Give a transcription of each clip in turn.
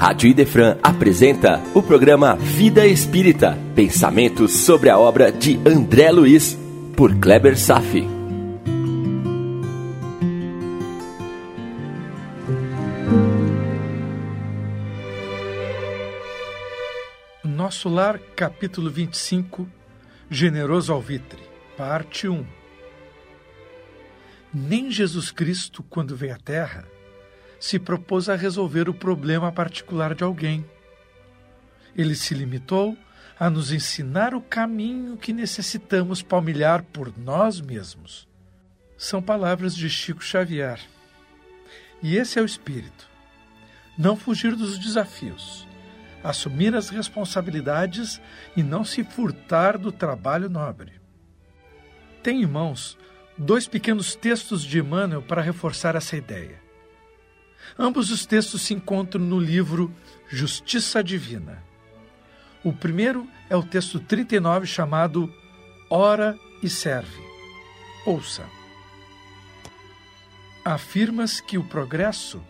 Rádio Idefran apresenta o programa Vida Espírita, pensamentos sobre a obra de André Luiz, por Kleber Safi. Nosso Lar, capítulo 25, Generoso Alvitre, parte 1. Nem Jesus Cristo, quando veio à Terra, se propôs a resolver o problema particular de alguém. Ele se limitou a nos ensinar o caminho que necessitamos palmilhar por nós mesmos. São palavras de Chico Xavier. E esse é o espírito. Não fugir dos desafios, assumir as responsabilidades e não se furtar do trabalho nobre. Tem em mãos dois pequenos textos de Emmanuel para reforçar essa ideia. Ambos os textos se encontram no livro Justiça Divina. O primeiro é o texto 39 chamado Ora e Serve. Ouça. Afirmas que o progresso,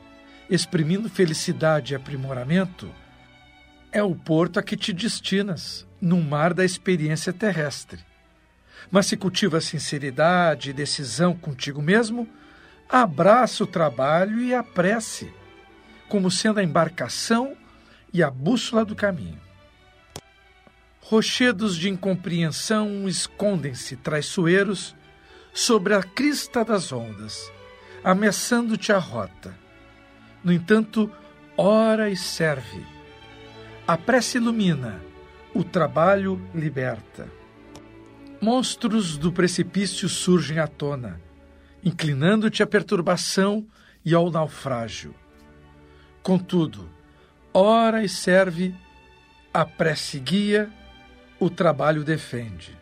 exprimindo felicidade e aprimoramento, é o porto a que te destinas, no mar da experiência terrestre. Mas se cultiva sinceridade e decisão contigo mesmo, abraça o trabalho e a prece, como sendo a embarcação e a bússola do caminho. Rochedos de incompreensão escondem-se traiçoeiros sobre a crista das ondas, ameaçando-te a rota. No entanto, ora e serve. A prece ilumina, o trabalho liberta. Monstros do precipício surgem à tona inclinando-te à perturbação e ao naufrágio. Contudo, ora e serve, a prece guia, o trabalho defende.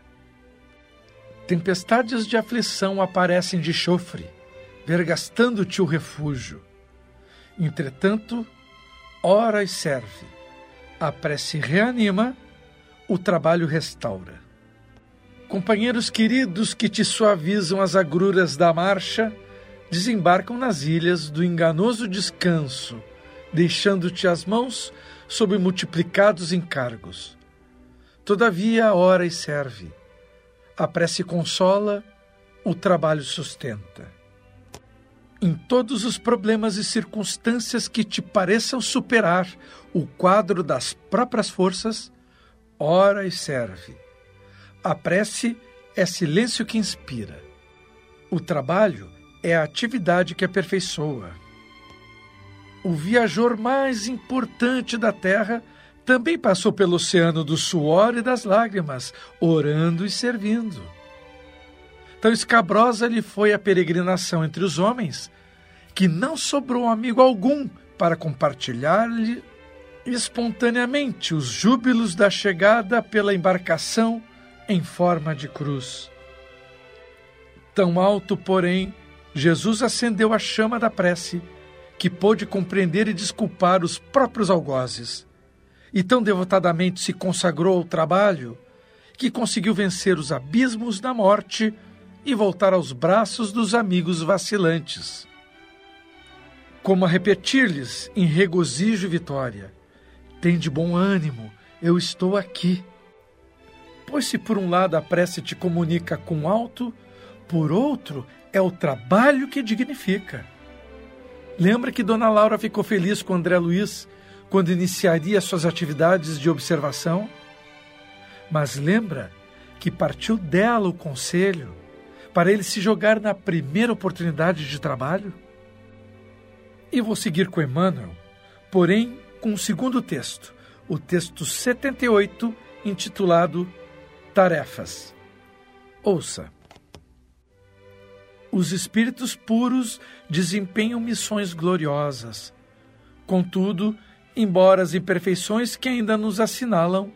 Tempestades de aflição aparecem de chofre, vergastando-te o refúgio. Entretanto, ora e serve, a prece reanima, o trabalho restaura. Companheiros queridos que te suavizam as agruras da marcha, desembarcam nas ilhas do enganoso descanso, deixando-te as mãos sob multiplicados encargos. Todavia a hora e serve. A prece consola, o trabalho sustenta. Em todos os problemas e circunstâncias que te pareçam superar o quadro das próprias forças, ora e serve a prece é silêncio que inspira. O trabalho é a atividade que aperfeiçoa. O viajor mais importante da Terra também passou pelo oceano do suor e das lágrimas, orando e servindo. Tão escabrosa lhe foi a peregrinação entre os homens, que não sobrou amigo algum para compartilhar-lhe espontaneamente os júbilos da chegada pela embarcação em forma de cruz. Tão alto, porém, Jesus acendeu a chama da prece, que pôde compreender e desculpar os próprios algozes, e tão devotadamente se consagrou ao trabalho, que conseguiu vencer os abismos da morte e voltar aos braços dos amigos vacilantes. Como a repetir-lhes em regozijo e vitória: Tem de bom ânimo, eu estou aqui. Pois se por um lado a prece te comunica com alto, por outro é o trabalho que dignifica. Lembra que Dona Laura ficou feliz com André Luiz quando iniciaria suas atividades de observação? Mas lembra que partiu dela o conselho para ele se jogar na primeira oportunidade de trabalho? E vou seguir com Emmanuel, porém com o segundo texto, o texto 78, intitulado tarefas. Ouça. Os espíritos puros desempenham missões gloriosas. Contudo, embora as imperfeições que ainda nos assinalam,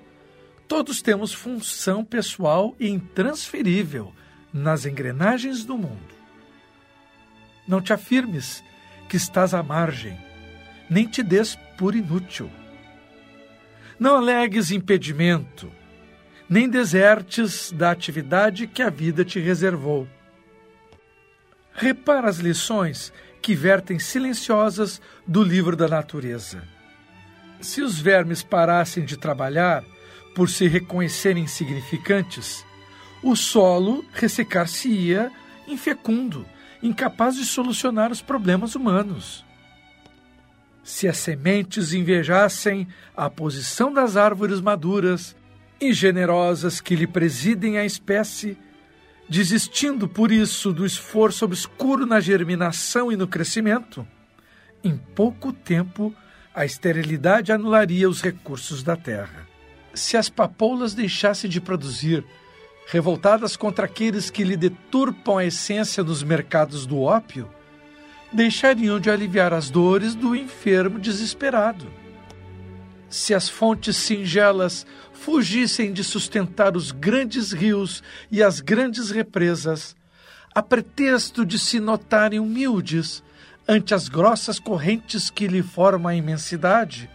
todos temos função pessoal e intransferível nas engrenagens do mundo. Não te afirmes que estás à margem, nem te des por inútil. Não alegues impedimento nem desertes da atividade que a vida te reservou. Repara as lições que vertem silenciosas do livro da natureza. Se os vermes parassem de trabalhar por se reconhecerem insignificantes, o solo ressecar-se-ia infecundo, incapaz de solucionar os problemas humanos. Se as sementes invejassem a posição das árvores maduras e generosas que lhe presidem a espécie, desistindo por isso do esforço obscuro na germinação e no crescimento, em pouco tempo a esterilidade anularia os recursos da terra. Se as papoulas deixassem de produzir, revoltadas contra aqueles que lhe deturpam a essência nos mercados do ópio, deixariam de aliviar as dores do enfermo desesperado. Se as fontes singelas fugissem de sustentar os grandes rios e as grandes represas, a pretexto de se notarem humildes ante as grossas correntes que lhe formam a imensidade,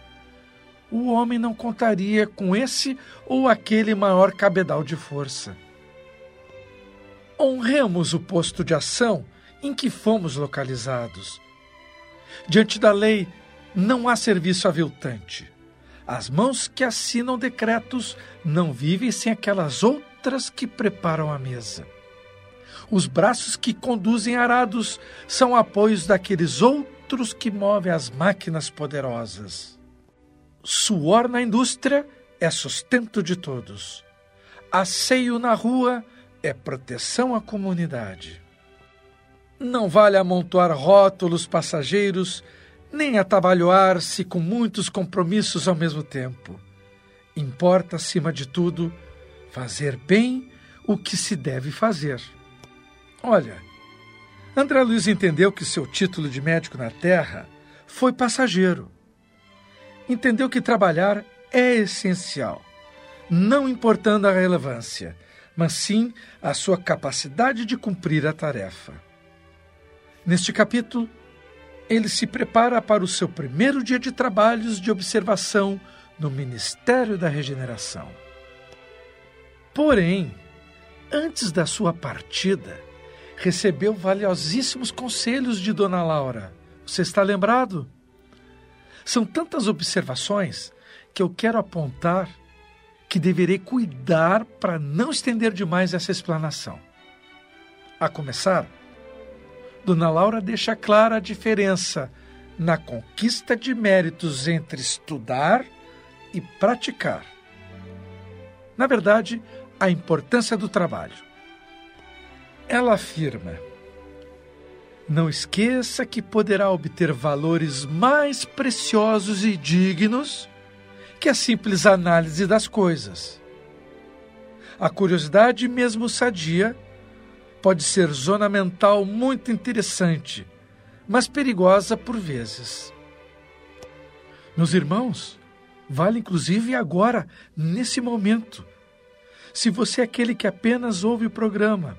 o homem não contaria com esse ou aquele maior cabedal de força. Honremos o posto de ação em que fomos localizados. Diante da lei, não há serviço aviltante. As mãos que assinam decretos não vivem sem aquelas outras que preparam a mesa. Os braços que conduzem arados são apoios daqueles outros que movem as máquinas poderosas. Suor na indústria é sustento de todos. Asseio na rua é proteção à comunidade. Não vale amontoar rótulos passageiros, nem atabalhoar-se com muitos compromissos ao mesmo tempo. Importa, acima de tudo, fazer bem o que se deve fazer. Olha, André Luiz entendeu que seu título de médico na Terra foi passageiro. Entendeu que trabalhar é essencial, não importando a relevância, mas sim a sua capacidade de cumprir a tarefa. Neste capítulo, ele se prepara para o seu primeiro dia de trabalhos de observação no Ministério da Regeneração. Porém, antes da sua partida, recebeu valiosíssimos conselhos de Dona Laura. Você está lembrado? São tantas observações que eu quero apontar que deverei cuidar para não estender demais essa explanação. A começar, Dona Laura deixa clara a diferença na conquista de méritos entre estudar e praticar. Na verdade, a importância do trabalho. Ela afirma: não esqueça que poderá obter valores mais preciosos e dignos que a simples análise das coisas. A curiosidade, mesmo sadia, pode ser zona mental muito interessante, mas perigosa por vezes. Meus irmãos, vale inclusive agora, nesse momento. Se você é aquele que apenas ouve o programa,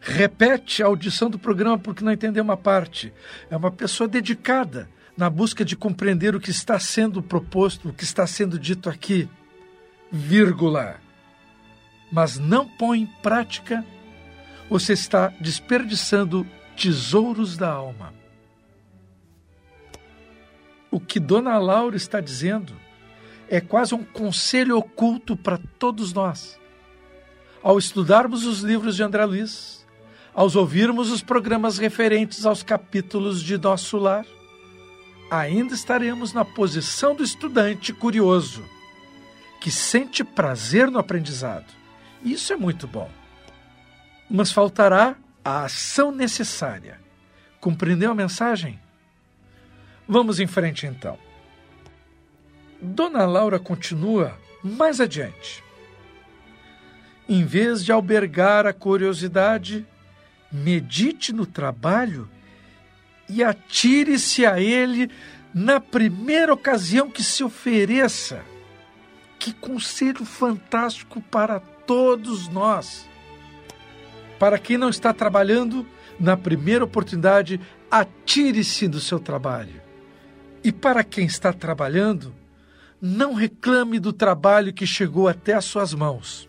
repete a audição do programa porque não entendeu uma parte, é uma pessoa dedicada na busca de compreender o que está sendo proposto, o que está sendo dito aqui, vírgula. Mas não põe em prática você está desperdiçando tesouros da alma. O que Dona Laura está dizendo é quase um conselho oculto para todos nós. Ao estudarmos os livros de André Luiz, aos ouvirmos os programas referentes aos capítulos de Nosso Lar, ainda estaremos na posição do estudante curioso, que sente prazer no aprendizado. Isso é muito bom mas faltará a ação necessária. Compreendeu a mensagem? Vamos em frente então. Dona Laura continua mais adiante. Em vez de albergar a curiosidade, medite no trabalho e atire-se a ele na primeira ocasião que se ofereça. Que conselho fantástico para todos nós! Para quem não está trabalhando, na primeira oportunidade, atire-se do seu trabalho. E para quem está trabalhando, não reclame do trabalho que chegou até as suas mãos.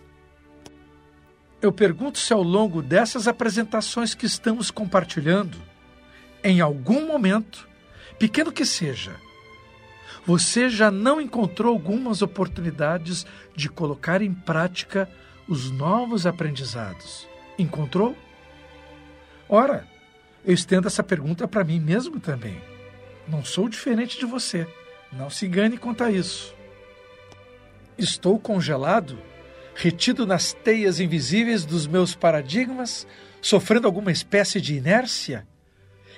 Eu pergunto se ao longo dessas apresentações que estamos compartilhando, em algum momento, pequeno que seja, você já não encontrou algumas oportunidades de colocar em prática os novos aprendizados? Encontrou? Ora, eu estendo essa pergunta para mim mesmo também. Não sou diferente de você. Não se engane quanto a isso. Estou congelado, retido nas teias invisíveis dos meus paradigmas, sofrendo alguma espécie de inércia,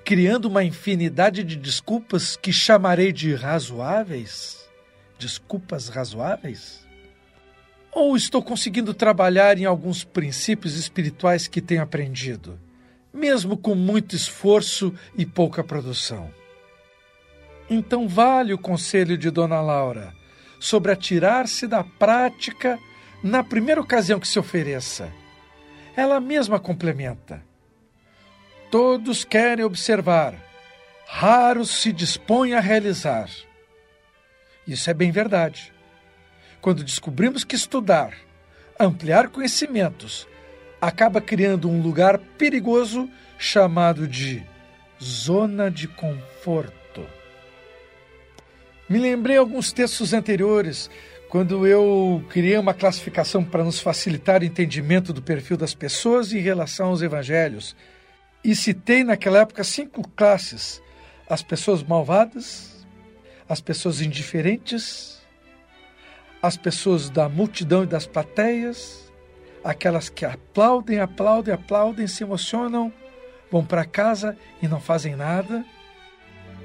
criando uma infinidade de desculpas que chamarei de razoáveis? Desculpas razoáveis? Ou estou conseguindo trabalhar em alguns princípios espirituais que tenho aprendido, mesmo com muito esforço e pouca produção? Então vale o conselho de Dona Laura sobre atirar-se da prática na primeira ocasião que se ofereça. Ela mesma complementa: Todos querem observar, raros se dispõem a realizar. Isso é bem verdade. Quando descobrimos que estudar, ampliar conhecimentos, acaba criando um lugar perigoso chamado de zona de conforto. Me lembrei alguns textos anteriores, quando eu criei uma classificação para nos facilitar o entendimento do perfil das pessoas em relação aos evangelhos. E citei naquela época cinco classes: as pessoas malvadas, as pessoas indiferentes, as pessoas da multidão e das plateias, aquelas que aplaudem, aplaudem, aplaudem, se emocionam, vão para casa e não fazem nada.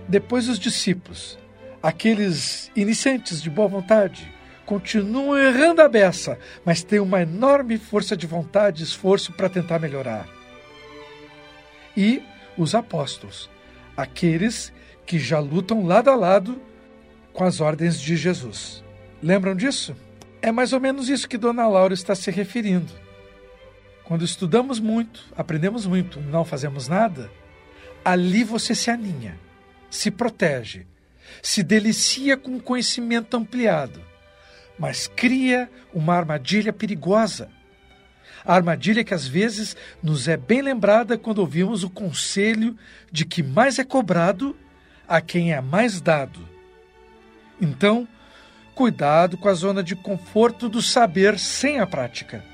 Depois os discípulos, aqueles iniciantes de boa vontade continuam errando a beça, mas têm uma enorme força de vontade e esforço para tentar melhorar. E os apóstolos, aqueles que já lutam lado a lado com as ordens de Jesus. Lembram disso? É mais ou menos isso que Dona Laura está se referindo. Quando estudamos muito, aprendemos muito, não fazemos nada, ali você se aninha, se protege, se delicia com conhecimento ampliado, mas cria uma armadilha perigosa. A armadilha que às vezes nos é bem lembrada quando ouvimos o conselho de que mais é cobrado a quem é mais dado. Então, cuidado com a zona de conforto do saber sem a prática.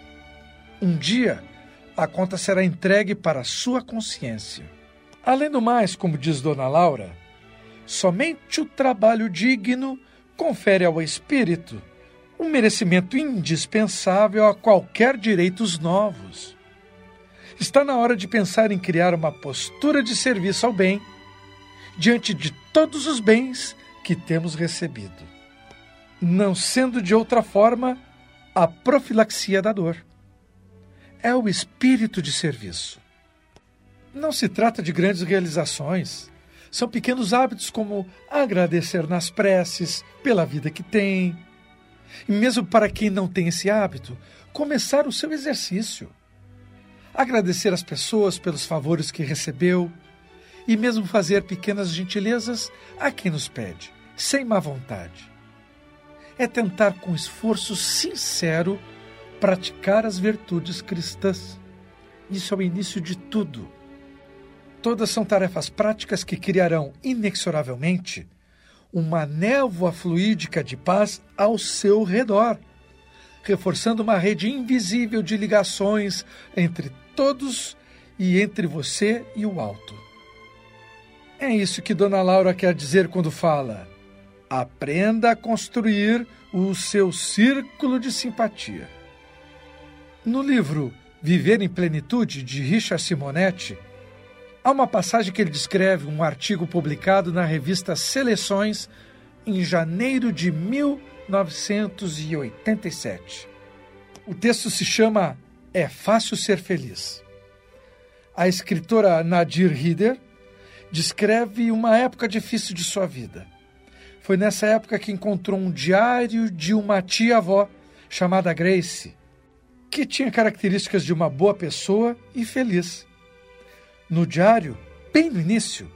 Um dia, a conta será entregue para a sua consciência. Além do mais, como diz Dona Laura, Somente o trabalho digno confere ao espírito um merecimento indispensável a qualquer direitos novos. Está na hora de pensar em criar uma postura de serviço ao bem diante de todos os bens que temos recebido, não sendo de outra forma a profilaxia da dor. É o espírito de serviço. Não se trata de grandes realizações, são pequenos hábitos como agradecer nas preces pela vida que tem. E mesmo para quem não tem esse hábito, começar o seu exercício. Agradecer às pessoas pelos favores que recebeu e mesmo fazer pequenas gentilezas a quem nos pede, sem má vontade. É tentar com esforço sincero praticar as virtudes cristãs. Isso é o início de tudo Todas são tarefas práticas que criarão inexoravelmente uma névoa fluídica de paz ao seu redor, reforçando uma rede invisível de ligações entre todos e entre você e o alto. É isso que Dona Laura quer dizer quando fala: aprenda a construir o seu círculo de simpatia. No livro Viver em Plenitude, de Richard Simonetti, Há uma passagem que ele descreve um artigo publicado na revista Seleções em janeiro de 1987. O texto se chama É Fácil Ser Feliz. A escritora Nadir Rider descreve uma época difícil de sua vida. Foi nessa época que encontrou um diário de uma tia-avó chamada Grace, que tinha características de uma boa pessoa e feliz. No diário, bem no início,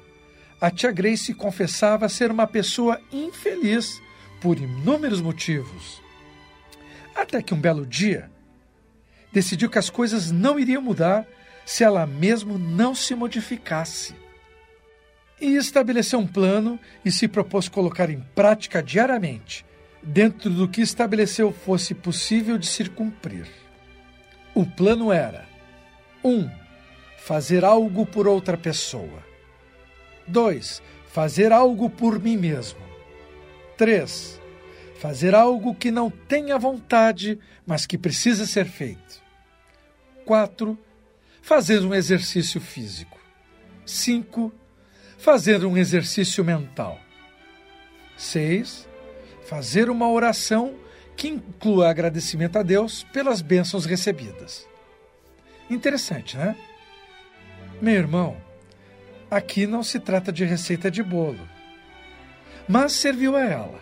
a tia Grace confessava ser uma pessoa infeliz por inúmeros motivos. Até que um belo dia, decidiu que as coisas não iriam mudar se ela mesmo não se modificasse. E estabeleceu um plano e se propôs colocar em prática diariamente, dentro do que estabeleceu fosse possível de se cumprir. O plano era: 1. Um, fazer algo por outra pessoa. 2. Fazer algo por mim mesmo. 3. Fazer algo que não tenha vontade, mas que precisa ser feito. 4. Fazer um exercício físico. 5 fazer um exercício mental. 6. Fazer uma oração que inclua agradecimento a Deus pelas bênçãos recebidas. Interessante, né? Meu irmão, aqui não se trata de receita de bolo, mas serviu a ela.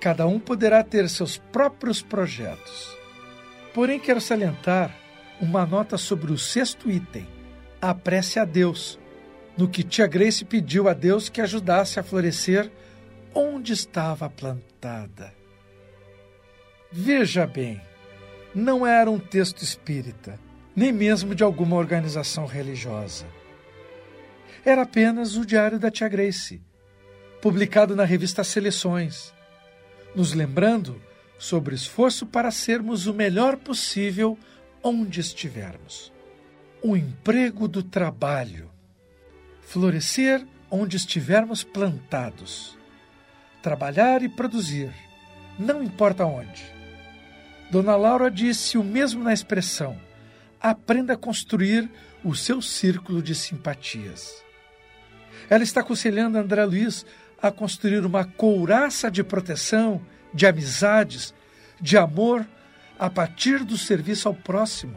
Cada um poderá ter seus próprios projetos. Porém, quero salientar uma nota sobre o sexto item: a prece a Deus no que tia Grace pediu a Deus que ajudasse a florescer onde estava plantada. Veja bem, não era um texto espírita, nem mesmo de alguma organização religiosa. Era apenas o diário da tia Grace, publicado na revista Seleções, nos lembrando sobre esforço para sermos o melhor possível onde estivermos. O emprego do trabalho florescer onde estivermos plantados, trabalhar e produzir, não importa onde. Dona Laura disse o mesmo na expressão: aprenda a construir o seu círculo de simpatias. Ela está aconselhando André Luiz a construir uma couraça de proteção, de amizades, de amor a partir do serviço ao próximo,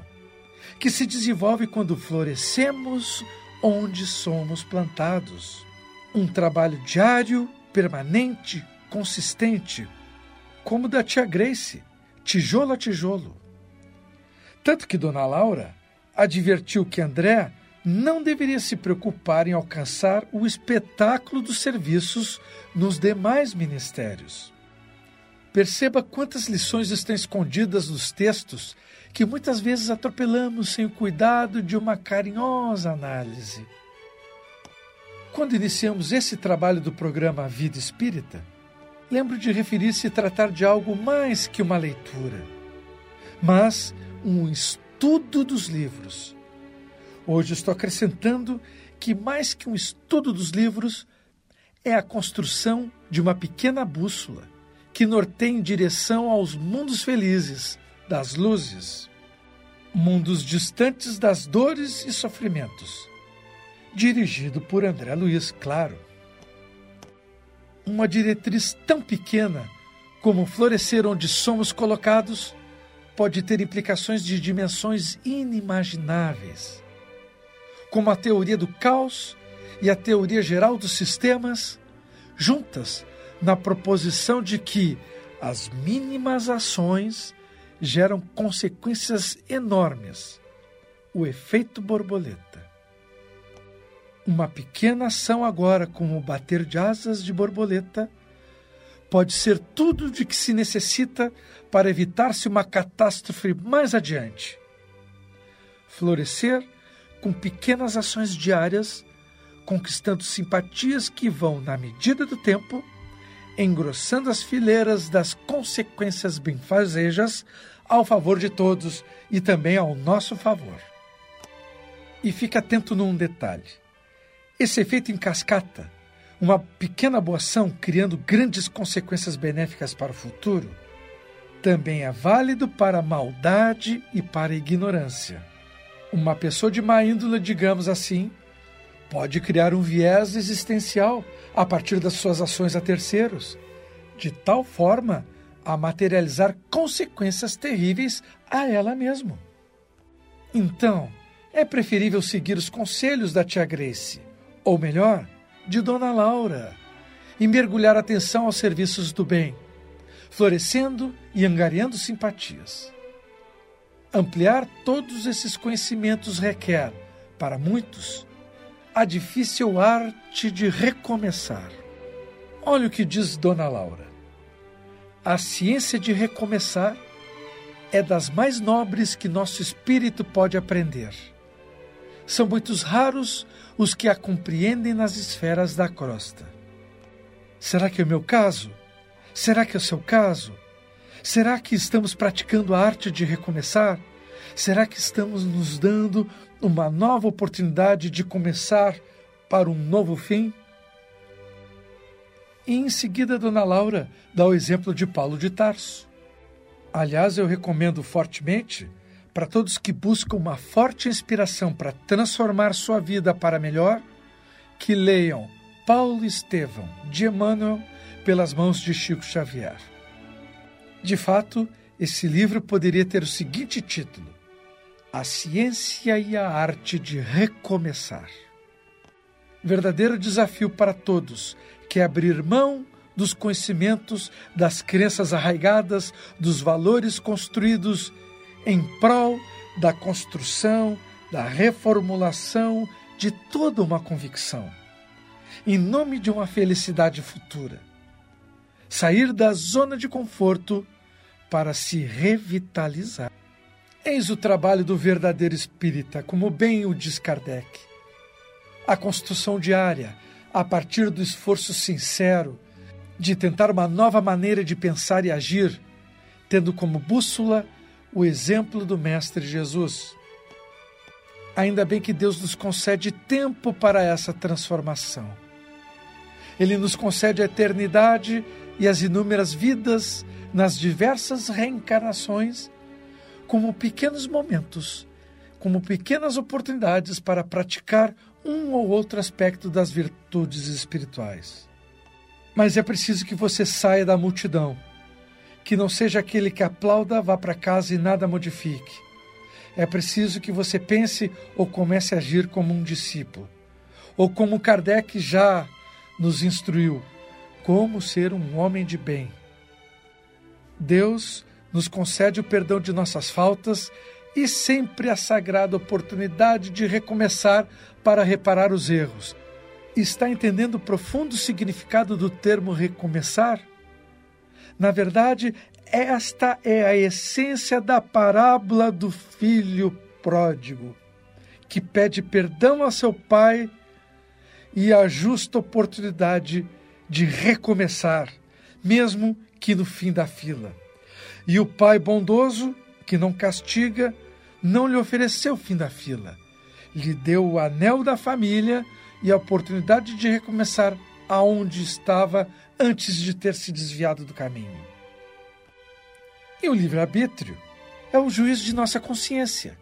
que se desenvolve quando florescemos onde somos plantados. Um trabalho diário, permanente, consistente, como da tia Grace, tijolo a tijolo. Tanto que Dona Laura advertiu que André não deveria se preocupar em alcançar o espetáculo dos serviços nos demais ministérios. Perceba quantas lições estão escondidas nos textos que muitas vezes atropelamos sem o cuidado de uma carinhosa análise. Quando iniciamos esse trabalho do programa Vida Espírita, lembro de referir-se e tratar de algo mais que uma leitura, mas um estudo dos livros. Hoje estou acrescentando que, mais que um estudo dos livros, é a construção de uma pequena bússola que norteia em direção aos mundos felizes das luzes, mundos distantes das dores e sofrimentos. Dirigido por André Luiz, claro. Uma diretriz tão pequena como florescer onde somos colocados pode ter implicações de dimensões inimagináveis, como a teoria do caos e a teoria geral dos sistemas, juntas na proposição de que as mínimas ações geram consequências enormes. O efeito borboleta. Uma pequena ação agora, como o bater de asas de borboleta, pode ser tudo de que se necessita para evitar-se uma catástrofe mais adiante. Florescer com pequenas ações diárias, conquistando simpatias que vão, na medida do tempo, engrossando as fileiras das consequências benfazejas ao favor de todos e também ao nosso favor. E fique atento num detalhe: esse efeito em cascata, uma pequena boa ação criando grandes consequências benéficas para o futuro, também é válido para a maldade e para a ignorância. Uma pessoa de má índole, digamos assim, pode criar um viés existencial a partir das suas ações a terceiros, de tal forma a materializar consequências terríveis a ela mesma. Então, é preferível seguir os conselhos da tia Grace, ou melhor, de Dona Laura, e mergulhar atenção aos serviços do bem, florescendo e angariando simpatias. Ampliar todos esses conhecimentos requer, para muitos, a difícil arte de recomeçar. Olha o que diz Dona Laura. A ciência de recomeçar é das mais nobres que nosso espírito pode aprender. São muitos raros os que a compreendem nas esferas da crosta. Será que é o meu caso? Será que é o seu caso? Será que estamos praticando a arte de recomeçar? Será que estamos nos dando uma nova oportunidade de começar para um novo fim? E em seguida, Dona Laura dá o exemplo de Paulo de Tarso. Aliás, eu recomendo fortemente para todos que buscam uma forte inspiração para transformar sua vida para melhor, que leiam Paulo Estevão, de Emmanuel, pelas mãos de Chico Xavier. De fato, esse livro poderia ter o seguinte título: A Ciência e a Arte de Recomeçar. Verdadeiro desafio para todos, que é abrir mão dos conhecimentos, das crenças arraigadas, dos valores construídos em prol da construção, da reformulação de toda uma convicção, em nome de uma felicidade futura. Sair da zona de conforto para se revitalizar. Eis o trabalho do verdadeiro espírita, como bem o diz Kardec. A construção diária, a partir do esforço sincero de tentar uma nova maneira de pensar e agir, tendo como bússola o exemplo do Mestre Jesus. Ainda bem que Deus nos concede tempo para essa transformação. Ele nos concede a eternidade e as inúmeras vidas nas diversas reencarnações, como pequenos momentos, como pequenas oportunidades para praticar um ou outro aspecto das virtudes espirituais. Mas é preciso que você saia da multidão que não seja aquele que aplauda, vá para casa e nada modifique. É preciso que você pense ou comece a agir como um discípulo, ou como Kardec já nos instruiu, como ser um homem de bem. Deus nos concede o perdão de nossas faltas e sempre a sagrada oportunidade de recomeçar para reparar os erros. Está entendendo o profundo significado do termo recomeçar? Na verdade, esta é a essência da parábola do filho pródigo, que pede perdão a seu pai e a justa oportunidade de recomeçar, mesmo que no fim da fila. E o pai bondoso, que não castiga, não lhe ofereceu fim da fila. Lhe deu o anel da família e a oportunidade de recomeçar aonde estava antes de ter se desviado do caminho. E o livre-arbítrio é o juiz de nossa consciência,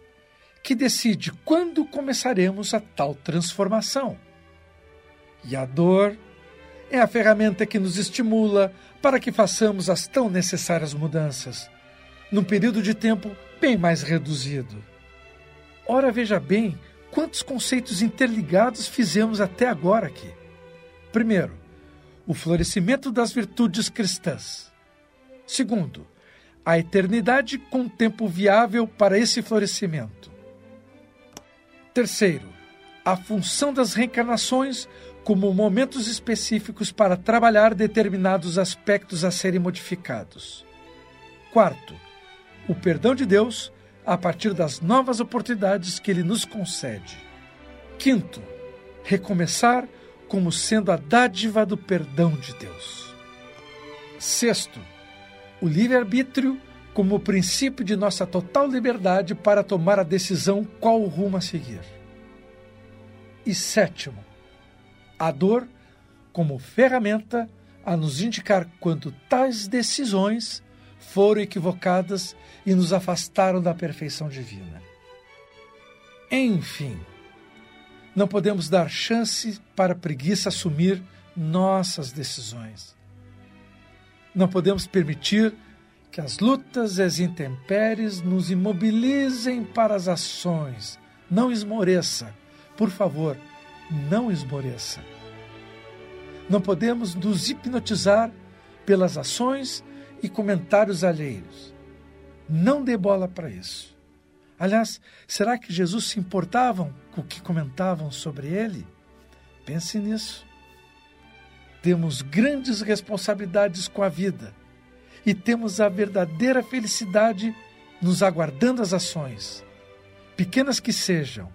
que decide quando começaremos a tal transformação. E a dor é a ferramenta que nos estimula para que façamos as tão necessárias mudanças, num período de tempo bem mais reduzido. Ora, veja bem quantos conceitos interligados fizemos até agora aqui. Primeiro, o florescimento das virtudes cristãs. Segundo, a eternidade com tempo viável para esse florescimento. Terceiro, a função das reencarnações como momentos específicos para trabalhar determinados aspectos a serem modificados. Quarto, o perdão de Deus a partir das novas oportunidades que Ele nos concede. Quinto, recomeçar como sendo a dádiva do perdão de Deus. Sexto, o livre-arbítrio como o princípio de nossa total liberdade para tomar a decisão qual rumo a seguir. E sétimo, a dor como ferramenta a nos indicar quando tais decisões foram equivocadas e nos afastaram da perfeição divina. Enfim, não podemos dar chance para a preguiça assumir nossas decisões. Não podemos permitir que as lutas e as intempéries nos imobilizem para as ações. Não esmoreça. Por favor, não esmoreça. Não podemos nos hipnotizar pelas ações e comentários alheios. Não dê bola para isso. Aliás, será que Jesus se importavam com o que comentavam sobre ele? Pense nisso. Temos grandes responsabilidades com a vida e temos a verdadeira felicidade nos aguardando as ações, pequenas que sejam,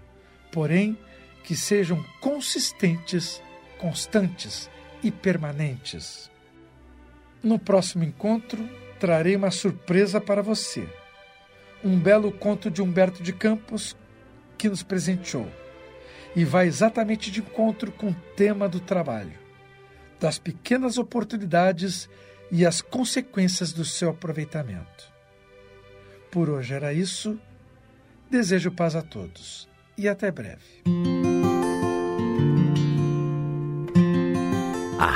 porém que sejam consistentes, constantes e permanentes. No próximo encontro, trarei uma surpresa para você. Um belo conto de Humberto de Campos que nos presenteou e vai exatamente de encontro com o tema do trabalho, das pequenas oportunidades e as consequências do seu aproveitamento. Por hoje era isso. Desejo paz a todos e até breve.